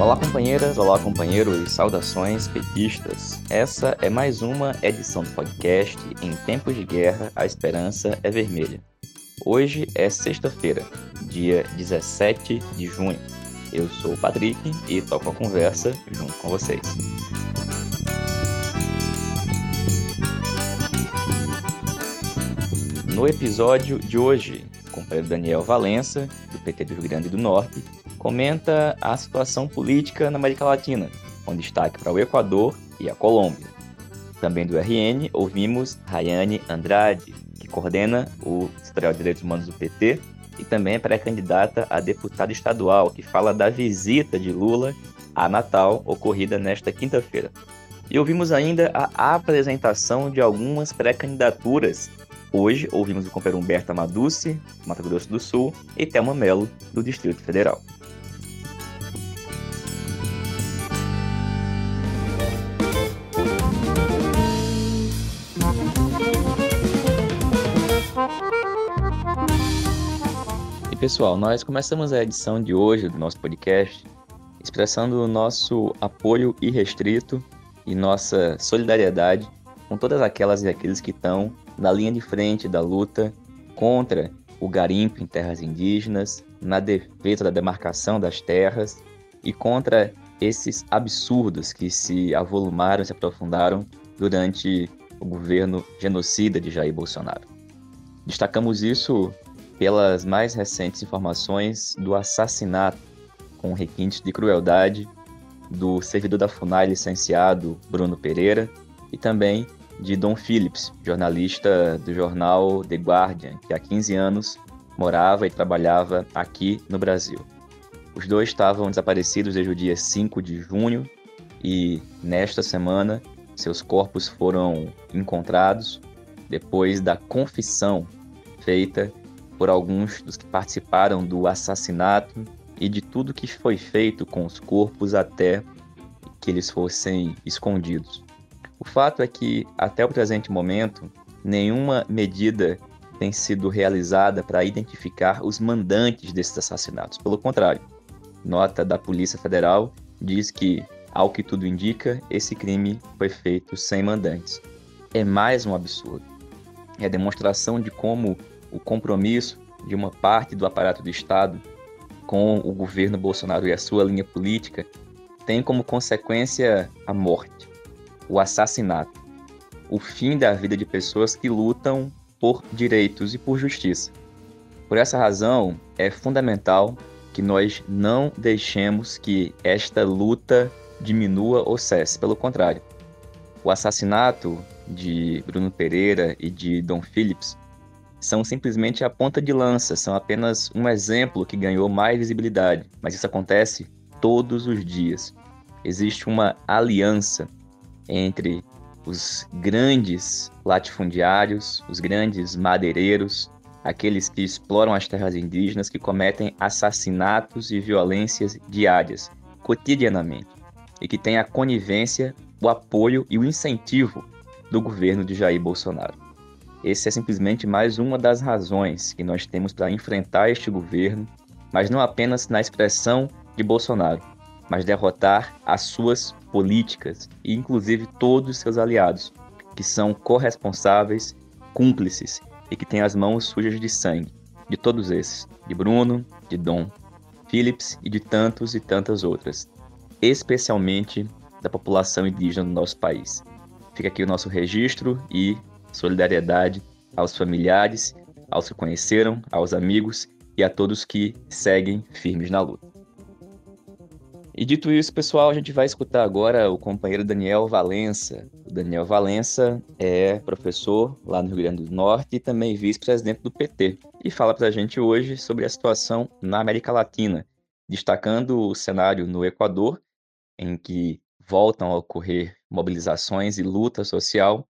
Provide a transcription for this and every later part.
Olá, companheiras, olá, companheiros, saudações petistas. Essa é mais uma edição do podcast Em Tempos de Guerra, a Esperança é Vermelha. Hoje é sexta-feira, dia 17 de junho. Eu sou o Patrick e toco a conversa junto com vocês. No episódio de hoje, o companheiro Daniel Valença, do PT do Rio Grande do Norte, comenta a situação política na América Latina, com destaque para o Equador e a Colômbia. Também do RN, ouvimos Rayane Andrade, que coordena o Setorial de Direitos Humanos do PT e também é pré-candidata a deputada estadual, que fala da visita de Lula a Natal, ocorrida nesta quinta-feira. E ouvimos ainda a apresentação de algumas pré-candidaturas. Hoje ouvimos o companheiro Humberto Amaducci, Mato Grosso do Sul, e Thelma Melo, do Distrito Federal. Pessoal, nós começamos a edição de hoje do nosso podcast expressando o nosso apoio irrestrito e nossa solidariedade com todas aquelas e aqueles que estão na linha de frente da luta contra o garimpo em terras indígenas, na defesa da demarcação das terras e contra esses absurdos que se avolumaram, se aprofundaram durante o governo genocida de Jair Bolsonaro. Destacamos isso pelas mais recentes informações do assassinato com requintes de crueldade do servidor da FUNAI licenciado Bruno Pereira e também de Dom Phillips, jornalista do jornal The Guardian, que há 15 anos morava e trabalhava aqui no Brasil. Os dois estavam desaparecidos desde o dia 5 de junho e nesta semana seus corpos foram encontrados depois da confissão feita por alguns dos que participaram do assassinato e de tudo que foi feito com os corpos até que eles fossem escondidos. O fato é que, até o presente momento, nenhuma medida tem sido realizada para identificar os mandantes desses assassinatos. Pelo contrário, nota da Polícia Federal diz que, ao que tudo indica, esse crime foi feito sem mandantes. É mais um absurdo. É a demonstração de como o compromisso de uma parte do aparato do Estado com o governo Bolsonaro e a sua linha política tem como consequência a morte, o assassinato, o fim da vida de pessoas que lutam por direitos e por justiça. Por essa razão, é fundamental que nós não deixemos que esta luta diminua ou cesse. Pelo contrário, o assassinato de Bruno Pereira e de Dom Phillips são simplesmente a ponta de lança, são apenas um exemplo que ganhou mais visibilidade, mas isso acontece todos os dias. Existe uma aliança entre os grandes latifundiários, os grandes madeireiros, aqueles que exploram as terras indígenas, que cometem assassinatos e violências diárias, cotidianamente, e que têm a conivência, o apoio e o incentivo do governo de Jair Bolsonaro. Esse é simplesmente mais uma das razões que nós temos para enfrentar este governo, mas não apenas na expressão de Bolsonaro, mas derrotar as suas políticas e inclusive todos os seus aliados, que são corresponsáveis, cúmplices e que têm as mãos sujas de sangue, de todos esses, de Bruno, de Dom, Phillips e de tantos e tantas outras, especialmente da população indígena do nosso país. Fica aqui o nosso registro e solidariedade aos familiares, aos que conheceram, aos amigos e a todos que seguem firmes na luta. E dito isso, pessoal, a gente vai escutar agora o companheiro Daniel Valença. O Daniel Valença é professor lá no Rio Grande do Norte e também vice-presidente do PT. E fala para a gente hoje sobre a situação na América Latina, destacando o cenário no Equador, em que voltam a ocorrer mobilizações e luta social,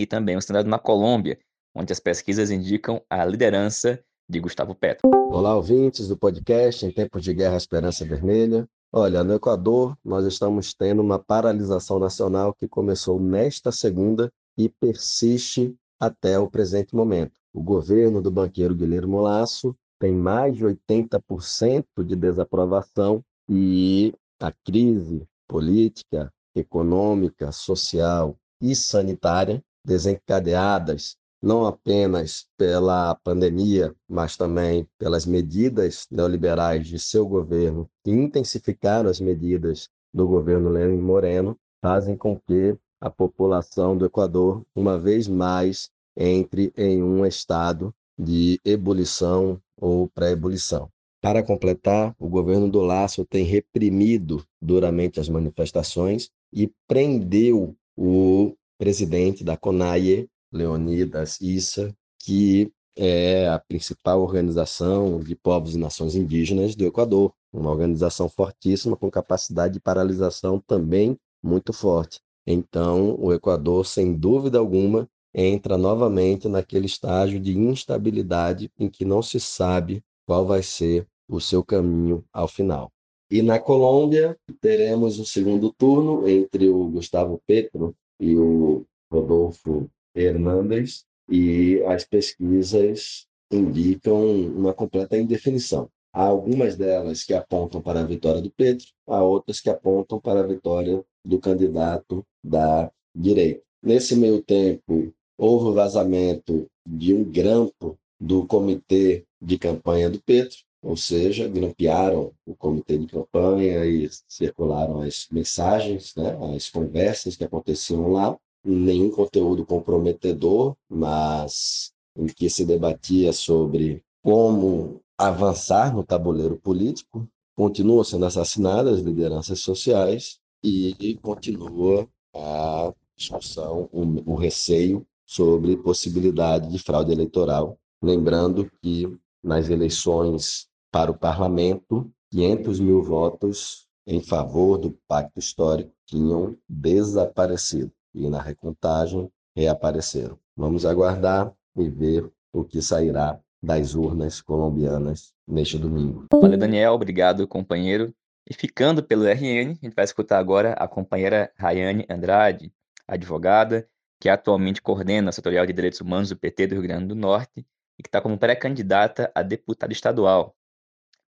e também o cenário na Colômbia, onde as pesquisas indicam a liderança de Gustavo Petro. Olá, ouvintes do podcast Em Tempos de Guerra Esperança Vermelha. Olha, no Equador, nós estamos tendo uma paralisação nacional que começou nesta segunda e persiste até o presente momento. O governo do banqueiro Guilherme Lasso tem mais de 80% de desaprovação e a crise política, econômica, social e sanitária desencadeadas não apenas pela pandemia, mas também pelas medidas neoliberais de seu governo, que intensificaram as medidas do governo Lenin Moreno, fazem com que a população do Equador, uma vez mais, entre em um estado de ebulição ou pré-ebulição. Para completar, o governo do Laço tem reprimido duramente as manifestações e prendeu o presidente da CONAIE, Leonidas Issa, que é a principal organização de povos e nações indígenas do Equador, uma organização fortíssima com capacidade de paralisação também muito forte. Então, o Equador, sem dúvida alguma, entra novamente naquele estágio de instabilidade em que não se sabe qual vai ser o seu caminho ao final. E na Colômbia, teremos o segundo turno entre o Gustavo Petro e o Rodolfo Hernandes, e as pesquisas indicam uma completa indefinição. Há algumas delas que apontam para a vitória do Petro, há outras que apontam para a vitória do candidato da direita. Nesse meio tempo, houve o vazamento de um grampo do comitê de campanha do Petro, ou seja, grampearam o comitê de campanha e circularam as mensagens, né, as conversas que aconteciam lá. Nenhum conteúdo comprometedor, mas em que se debatia sobre como avançar no tabuleiro político. Continuam sendo assassinadas lideranças sociais e continua a discussão, o, o receio sobre possibilidade de fraude eleitoral. Lembrando que nas eleições para o parlamento, 500 mil votos em favor do pacto histórico tinham desaparecido e na recontagem reapareceram. Vamos aguardar e ver o que sairá das urnas colombianas neste domingo. Valeu, Daniel. Obrigado, companheiro. E ficando pelo RN, a gente vai escutar agora a companheira Rayane Andrade, advogada, que atualmente coordena o setorial de direitos humanos do PT do Rio Grande do Norte e que está como pré-candidata a deputada estadual.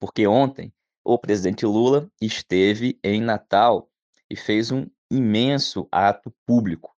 Porque ontem o presidente Lula esteve em Natal e fez um imenso ato público,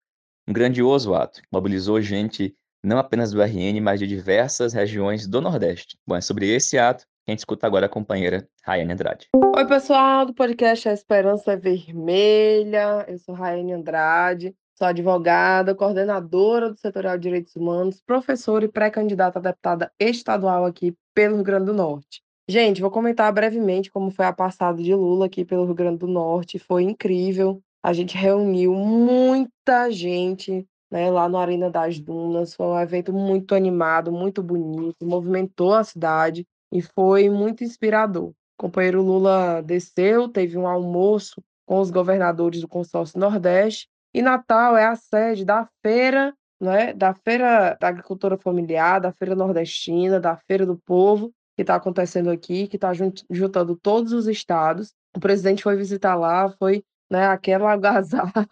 um grandioso ato, mobilizou gente não apenas do RN, mas de diversas regiões do Nordeste. Bom, é sobre esse ato que a gente escuta agora a companheira Rayane Andrade. Oi, pessoal do podcast A Esperança Vermelha. Eu sou Rayane Andrade, sou advogada, coordenadora do Setorial de Direitos Humanos, professora e pré-candidata a deputada estadual aqui pelo Rio Grande do Norte. Gente, vou comentar brevemente como foi a passada de Lula aqui pelo Rio Grande do Norte. Foi incrível. A gente reuniu muita gente né, lá no Arena das Dunas. Foi um evento muito animado, muito bonito, movimentou a cidade e foi muito inspirador. O companheiro Lula desceu, teve um almoço com os governadores do consórcio Nordeste e Natal é a sede da feira, né, da feira da agricultura familiar, da feira nordestina, da feira do povo que está acontecendo aqui, que está juntando todos os estados. O presidente foi visitar lá, foi né, aquela algazarra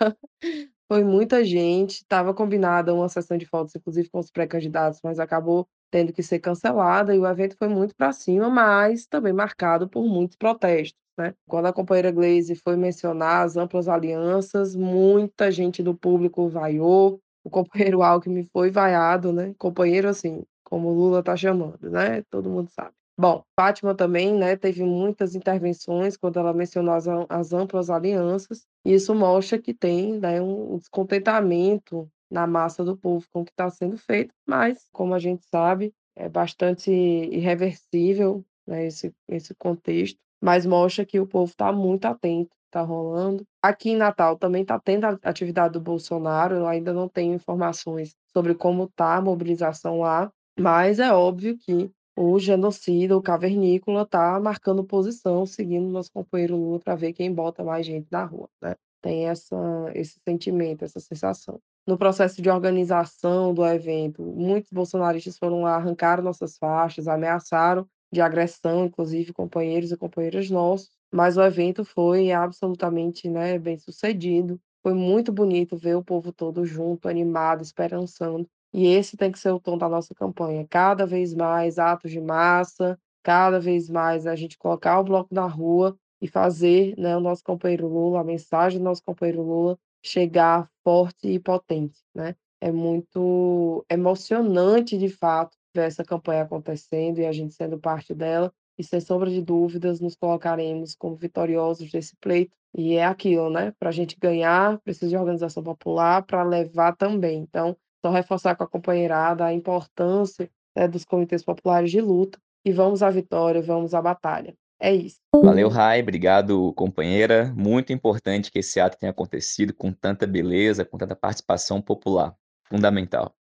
foi muita gente, estava combinada uma sessão de fotos, inclusive com os pré-candidatos, mas acabou tendo que ser cancelada e o evento foi muito para cima, mas também marcado por muitos protestos. Né? Quando a companheira Glaze foi mencionar as amplas alianças, muita gente do público vaiou, o companheiro Alckmin foi vaiado, né? Companheiro assim, como o Lula está chamando, né? Todo mundo sabe. Bom, Fátima também, né, teve muitas intervenções quando ela mencionou as, as amplas alianças, e isso mostra que tem né, um descontentamento na massa do povo com o que está sendo feito, mas, como a gente sabe, é bastante irreversível né, esse, esse contexto, mas mostra que o povo está muito atento, está rolando. Aqui em Natal também está tendo a atividade do Bolsonaro, eu ainda não tenho informações sobre como está a mobilização lá, mas é óbvio que o genocida, o cavernícola, está marcando posição, seguindo nosso companheiro Lula para ver quem bota mais gente na rua, né? Tem essa, esse sentimento, essa sensação. No processo de organização do evento, muitos bolsonaristas foram lá, arrancaram nossas faixas, ameaçaram de agressão, inclusive companheiros e companheiras nossos, mas o evento foi absolutamente né, bem sucedido. Foi muito bonito ver o povo todo junto, animado, esperançando. E esse tem que ser o tom da nossa campanha. Cada vez mais atos de massa, cada vez mais a gente colocar o bloco na rua e fazer né, o nosso companheiro Lula, a mensagem do nosso companheiro Lula chegar forte e potente. Né? É muito emocionante, de fato, ver essa campanha acontecendo e a gente sendo parte dela. E sem sombra de dúvidas, nos colocaremos como vitoriosos desse pleito. E é aquilo, né? Para a gente ganhar, precisa de organização popular para levar também. Então, só reforçar com a companheirada a importância né, dos comitês populares de luta. E vamos à vitória, vamos à batalha. É isso. Valeu, Rai. Obrigado, companheira. Muito importante que esse ato tenha acontecido com tanta beleza, com tanta participação popular. Fundamental.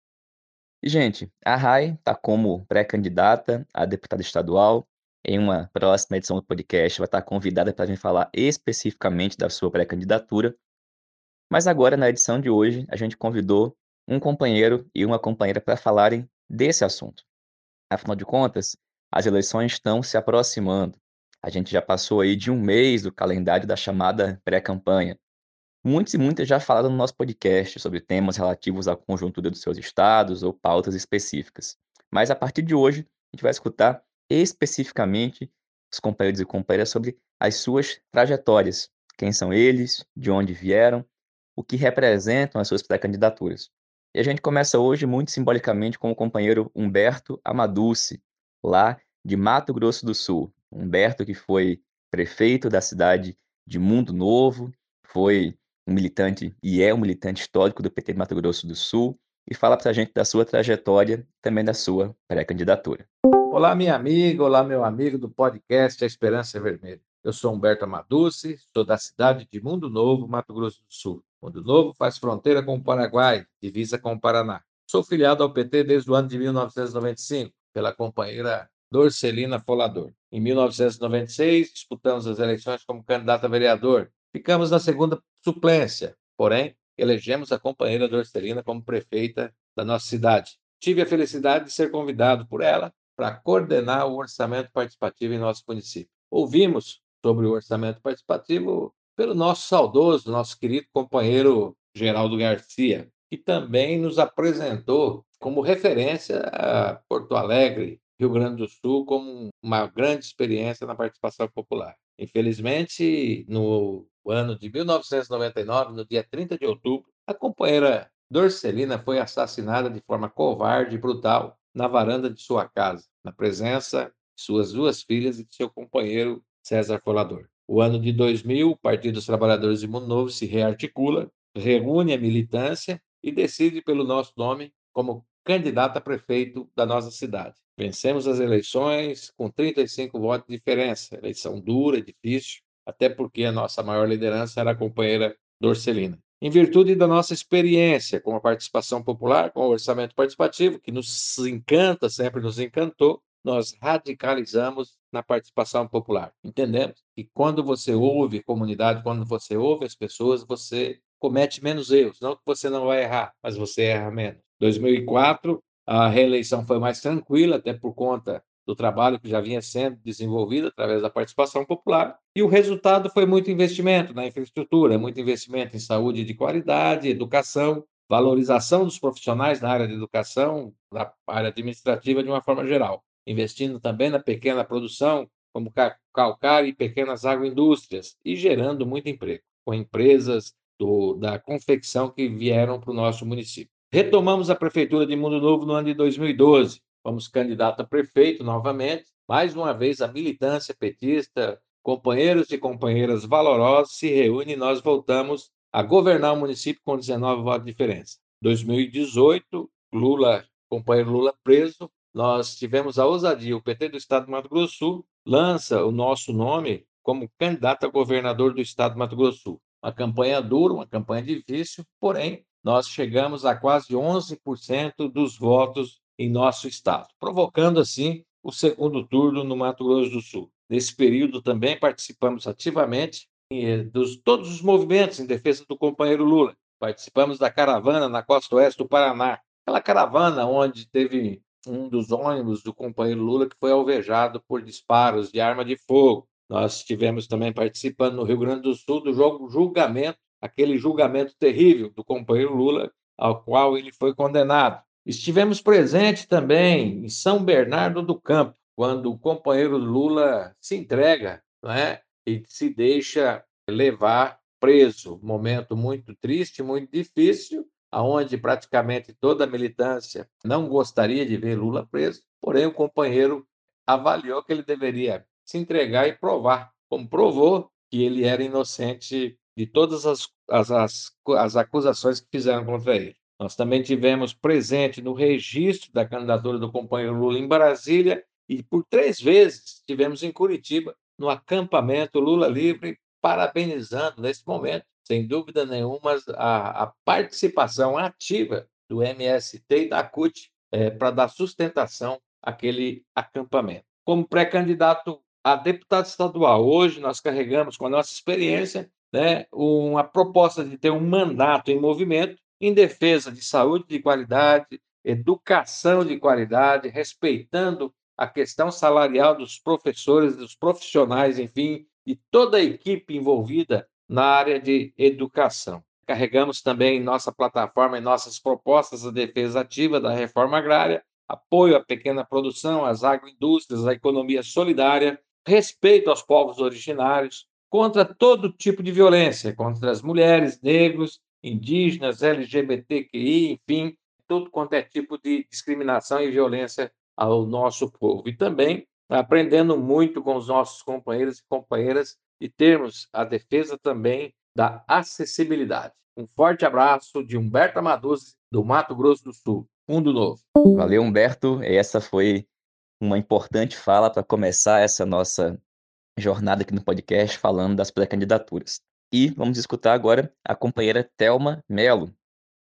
E, gente, a Rai está como pré-candidata a deputada estadual. Em uma próxima edição do podcast, vai estar convidada para a gente falar especificamente da sua pré-candidatura. Mas agora, na edição de hoje, a gente convidou um companheiro e uma companheira para falarem desse assunto. Afinal de contas, as eleições estão se aproximando. A gente já passou aí de um mês do calendário da chamada pré-campanha. Muitos e muitas já falaram no nosso podcast sobre temas relativos à conjuntura dos seus estados ou pautas específicas. Mas a partir de hoje, a gente vai escutar especificamente os companheiros e companheiras sobre as suas trajetórias. Quem são eles, de onde vieram, o que representam as suas pré-candidaturas. E a gente começa hoje muito simbolicamente com o companheiro Humberto Amaduce, lá de Mato Grosso do Sul. Humberto, que foi prefeito da cidade de Mundo Novo, foi um militante e é um militante histórico do PT de Mato Grosso do Sul, e fala para a gente da sua trajetória também da sua pré-candidatura. Olá, minha amiga, olá, meu amigo do podcast A Esperança Vermelha. Eu sou Humberto Amaduce, sou da cidade de Mundo Novo, Mato Grosso do Sul. Mundo Novo faz fronteira com o Paraguai, divisa com o Paraná. Sou filiado ao PT desde o ano de 1995, pela companheira Dorcelina Folador. Em 1996, disputamos as eleições como candidato a vereador. Ficamos na segunda suplência, porém, elegemos a companheira Dorcelina como prefeita da nossa cidade. Tive a felicidade de ser convidado por ela para coordenar o orçamento participativo em nosso município. Ouvimos sobre o orçamento participativo pelo nosso saudoso, nosso querido companheiro Geraldo Garcia, que também nos apresentou como referência a Porto Alegre, Rio Grande do Sul, como uma grande experiência na participação popular. Infelizmente, no ano de 1999, no dia 30 de outubro, a companheira Dorcelina foi assassinada de forma covarde e brutal na varanda de sua casa, na presença de suas duas filhas e de seu companheiro César Colador. O ano de 2000, o Partido dos Trabalhadores de Mundo Novo se rearticula, reúne a militância e decide pelo nosso nome como candidato a prefeito da nossa cidade. Vencemos as eleições com 35 votos de diferença. Eleição dura, difícil, até porque a nossa maior liderança era a companheira Dorcelina. Em virtude da nossa experiência com a participação popular, com o orçamento participativo, que nos encanta, sempre nos encantou, nós radicalizamos na participação popular. Entendemos que quando você ouve comunidade, quando você ouve as pessoas, você comete menos erros. Não que você não vai errar, mas você erra menos. 2004, a reeleição foi mais tranquila, até por conta do trabalho que já vinha sendo desenvolvido através da participação popular. E o resultado foi muito investimento na infraestrutura, muito investimento em saúde de qualidade, educação, valorização dos profissionais na área de educação, na área administrativa de uma forma geral investindo também na pequena produção, como calcário e pequenas agroindústrias, e gerando muito emprego, com empresas do, da confecção que vieram para o nosso município. Retomamos a Prefeitura de Mundo Novo no ano de 2012. Fomos candidato a prefeito novamente. Mais uma vez, a militância petista, companheiros e companheiras valorosos se reúnem e nós voltamos a governar o município com 19 votos de diferença. 2018, Lula, companheiro Lula preso, nós tivemos a ousadia, o PT do Estado do Mato Grosso Sul lança o nosso nome como candidato a governador do Estado do Mato Grosso Sul. Uma campanha dura, uma campanha difícil, porém, nós chegamos a quase 11% dos votos em nosso estado, provocando assim o segundo turno no Mato Grosso do Sul. Nesse período também participamos ativamente dos todos os movimentos em defesa do companheiro Lula. Participamos da caravana na costa oeste do Paraná, aquela caravana onde teve um dos ônibus do companheiro Lula que foi alvejado por disparos de arma de fogo. Nós estivemos também participando no Rio Grande do Sul do jogo julgamento, aquele julgamento terrível do companheiro Lula, ao qual ele foi condenado. Estivemos presentes também em São Bernardo do Campo, quando o companheiro Lula se entrega, não é? e se deixa levar preso. Momento muito triste, muito difícil, aonde praticamente toda a militância não gostaria de ver Lula preso, porém o companheiro avaliou que ele deveria se entregar e provar, como provou que ele era inocente de todas as, as, as, as acusações que fizeram contra ele. Nós também tivemos presente no registro da candidatura do companheiro Lula em Brasília e por três vezes tivemos em Curitiba, no acampamento Lula Livre, parabenizando nesse momento, sem dúvida nenhuma, a, a participação ativa do MST e da CUT é, para dar sustentação àquele acampamento. Como pré-candidato a deputado estadual, hoje nós carregamos com a nossa experiência né, uma proposta de ter um mandato em movimento em defesa de saúde de qualidade, educação de qualidade, respeitando a questão salarial dos professores, dos profissionais, enfim, de toda a equipe envolvida na área de educação. Carregamos também em nossa plataforma e nossas propostas a defesa ativa da reforma agrária, apoio à pequena produção, às agroindústrias, à economia solidária, respeito aos povos originários, contra todo tipo de violência, contra as mulheres, negros, indígenas, LGBTQI, enfim, tudo quanto é tipo de discriminação e violência ao nosso povo. E também aprendendo muito com os nossos companheiros e companheiras e termos a defesa também da acessibilidade. Um forte abraço de Humberto Amaduzzi, do Mato Grosso do Sul, Mundo Novo. Valeu, Humberto. Essa foi uma importante fala para começar essa nossa jornada aqui no podcast falando das pré-candidaturas. E vamos escutar agora a companheira Telma Melo.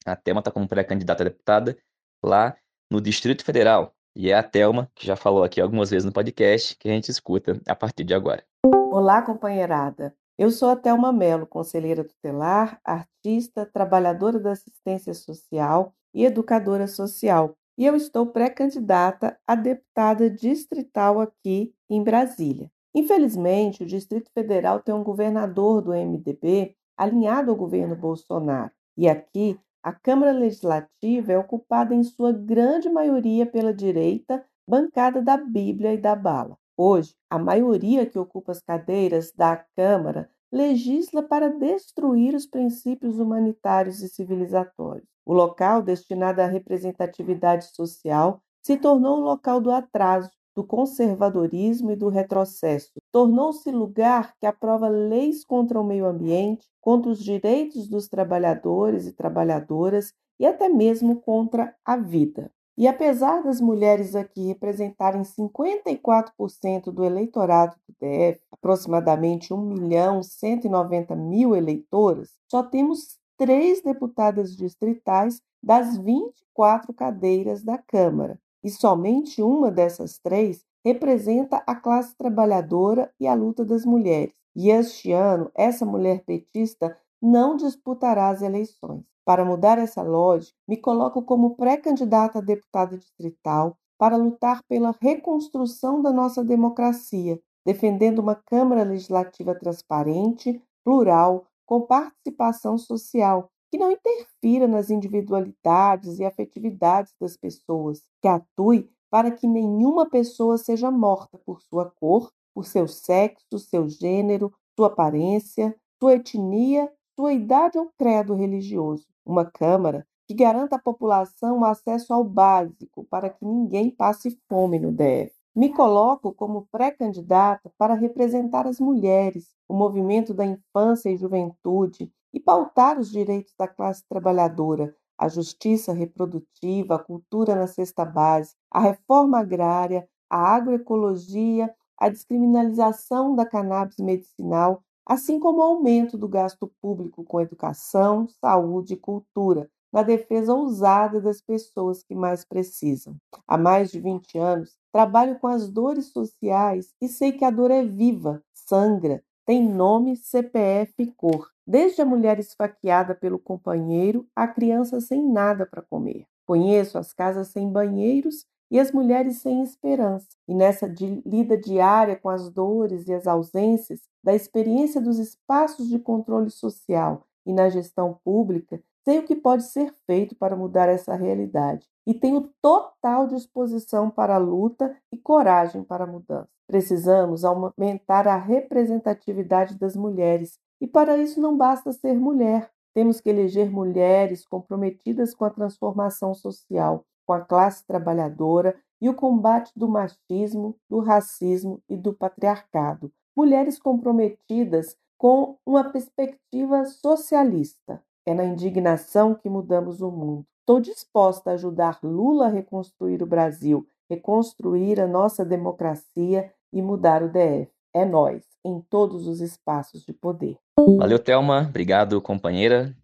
A Telma está como pré-candidata a deputada lá no Distrito Federal. E é a Telma, que já falou aqui algumas vezes no podcast, que a gente escuta a partir de agora. Olá, companheirada. Eu sou a Telma Melo, conselheira tutelar, artista, trabalhadora da assistência social e educadora social. E eu estou pré-candidata a deputada distrital aqui em Brasília. Infelizmente, o Distrito Federal tem um governador do MDB alinhado ao governo Bolsonaro. E aqui, a Câmara Legislativa é ocupada em sua grande maioria pela direita, bancada da Bíblia e da bala. Hoje, a maioria que ocupa as cadeiras da Câmara legisla para destruir os princípios humanitários e civilizatórios. O local destinado à representatividade social se tornou um local do atraso, do conservadorismo e do retrocesso. Tornou-se lugar que aprova leis contra o meio ambiente, contra os direitos dos trabalhadores e trabalhadoras e até mesmo contra a vida. E apesar das mulheres aqui representarem 54% do eleitorado do DF, aproximadamente 1 milhão 190 mil eleitoras, só temos três deputadas distritais das 24 cadeiras da Câmara, e somente uma dessas três representa a classe trabalhadora e a luta das mulheres. E este ano, essa mulher petista não disputará as eleições. Para mudar essa lógica, me coloco como pré-candidata a deputada distrital para lutar pela reconstrução da nossa democracia, defendendo uma Câmara Legislativa transparente, plural, com participação social, que não interfira nas individualidades e afetividades das pessoas, que atue para que nenhuma pessoa seja morta por sua cor, por seu sexo, seu gênero, sua aparência, sua etnia, sua idade ou credo religioso. Uma Câmara que garanta à população acesso ao básico para que ninguém passe fome no DF. Me coloco como pré-candidata para representar as mulheres, o movimento da infância e juventude e pautar os direitos da classe trabalhadora, a justiça reprodutiva, a cultura na cesta base, a reforma agrária, a agroecologia, a descriminalização da cannabis medicinal, assim como o aumento do gasto público com educação, saúde e cultura, na defesa ousada das pessoas que mais precisam. Há mais de 20 anos, trabalho com as dores sociais e sei que a dor é viva, sangra, tem nome, CPF e cor. Desde a mulher esfaqueada pelo companheiro à criança sem nada para comer. Conheço as casas sem banheiros e as mulheres sem esperança. E nessa lida diária com as dores e as ausências, da experiência dos espaços de controle social e na gestão pública, Sei o que pode ser feito para mudar essa realidade e tenho total disposição para a luta e coragem para a mudança. Precisamos aumentar a representatividade das mulheres e para isso não basta ser mulher. Temos que eleger mulheres comprometidas com a transformação social, com a classe trabalhadora e o combate do machismo, do racismo e do patriarcado. Mulheres comprometidas com uma perspectiva socialista. É na indignação que mudamos o mundo. Estou disposta a ajudar Lula a reconstruir o Brasil, reconstruir a nossa democracia e mudar o DF. É nós, em todos os espaços de poder. Valeu, Thelma. Obrigado, companheira.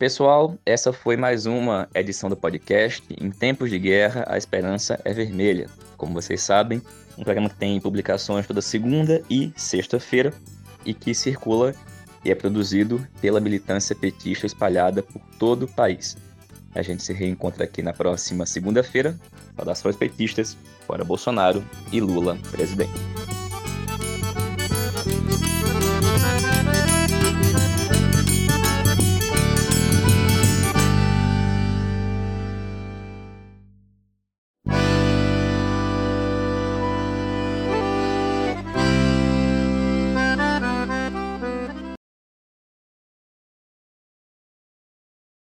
Pessoal, essa foi mais uma edição do podcast. Em tempos de guerra, a esperança é vermelha. Como vocês sabem, um programa que tem publicações toda segunda e sexta-feira e que circula e é produzido pela militância petista espalhada por todo o país. A gente se reencontra aqui na próxima segunda-feira. Saudações petistas, fora Bolsonaro e Lula presidente.